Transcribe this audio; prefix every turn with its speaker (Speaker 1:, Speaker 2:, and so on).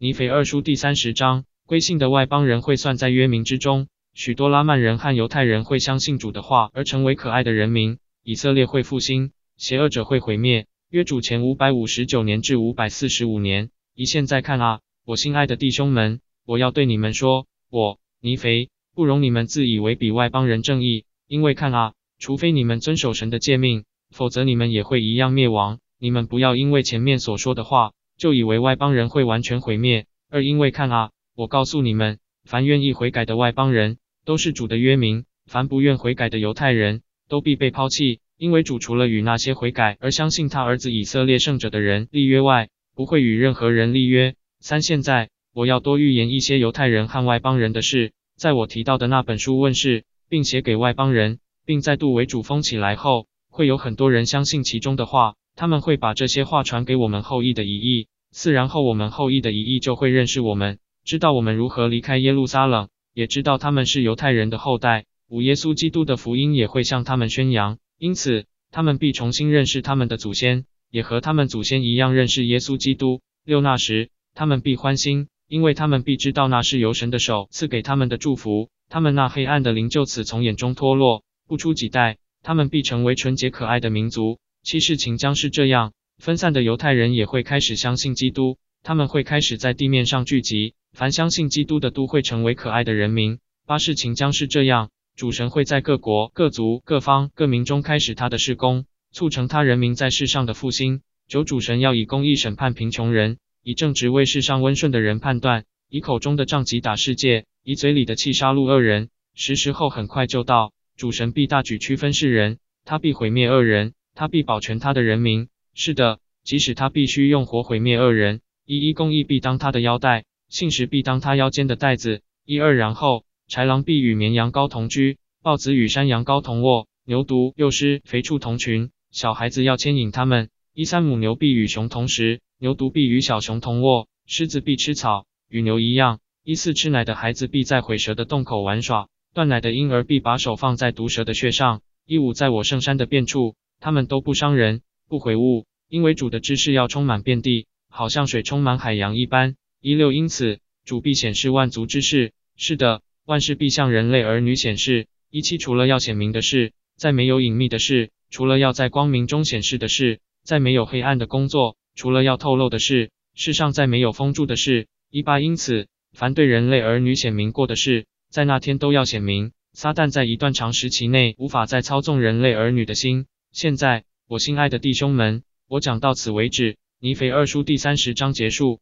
Speaker 1: 尼腓二书第三十章，归信的外邦人会算在约民之中，许多拉曼人和犹太人会相信主的话而成为可爱的人民，以色列会复兴，邪恶者会毁灭。约主前五百五十九年至五百四十五年。一现在看啊，我心爱的弟兄们，我要对你们说，我尼腓不容你们自以为比外邦人正义，因为看啊，除非你们遵守神的诫命，否则你们也会一样灭亡。你们不要因为前面所说的话。就以为外邦人会完全毁灭，而因为看啊，我告诉你们，凡愿意悔改的外邦人，都是主的约民；凡不愿悔改的犹太人，都必被抛弃。因为主除了与那些悔改而相信他儿子以色列圣者的人立约外，不会与任何人立约。三现在我要多预言一些犹太人和外邦人的事，在我提到的那本书问世，并写给外邦人，并再度为主封起来后，会有很多人相信其中的话。他们会把这些话传给我们后裔的遗裔，四然后我们后裔的遗裔就会认识我们，知道我们如何离开耶路撒冷，也知道他们是犹太人的后代。五耶稣基督的福音也会向他们宣扬，因此他们必重新认识他们的祖先，也和他们祖先一样认识耶稣基督。六那时他们必欢心，因为他们必知道那是由神的手赐给他们的祝福，他们那黑暗的灵就此从眼中脱落。不出几代，他们必成为纯洁可爱的民族。七事情将是这样，分散的犹太人也会开始相信基督，他们会开始在地面上聚集，凡相信基督的都会成为可爱的人民。八事情将是这样，主神会在各国、各族、各方、各民中开始他的事工，促成他人民在世上的复兴。九主神要以公义审判贫穷人，以正直为世上温顺的人判断，以口中的杖击打世界，以嘴里的气杀戮恶人。时时候很快就到，主神必大举区分世人，他必毁灭恶人。他必保全他的人民。是的，即使他必须用火毁灭恶人，一一公义必当他的腰带，信实必当他腰间的带子。一二，然后豺狼必与绵羊羔同居，豹子与山羊羔同卧，牛犊、幼狮、肥畜同群，小孩子要牵引他们。一三，母牛必与熊同食，牛犊必与小熊同卧，狮子必吃草，与牛一样。一四，吃奶的孩子必在毁蛇的洞口玩耍，断奶的婴儿必把手放在毒蛇的穴上。一五，在我圣山的便处。他们都不伤人，不毁物，因为主的知识要充满遍地，好像水充满海洋一般。一六，因此主必显示万族之事。是的，万事必向人类儿女显示。一七，除了要显明的事，再没有隐秘的事；除了要在光明中显示的事，再没有黑暗的工作；除了要透露的事，世上再没有封住的事。一八，因此凡对人类儿女显明过的事，在那天都要显明。撒旦在一段长时期内无法再操纵人类儿女的心。现在，我心爱的弟兄们，我讲到此为止。尼腓二书第三十章结束。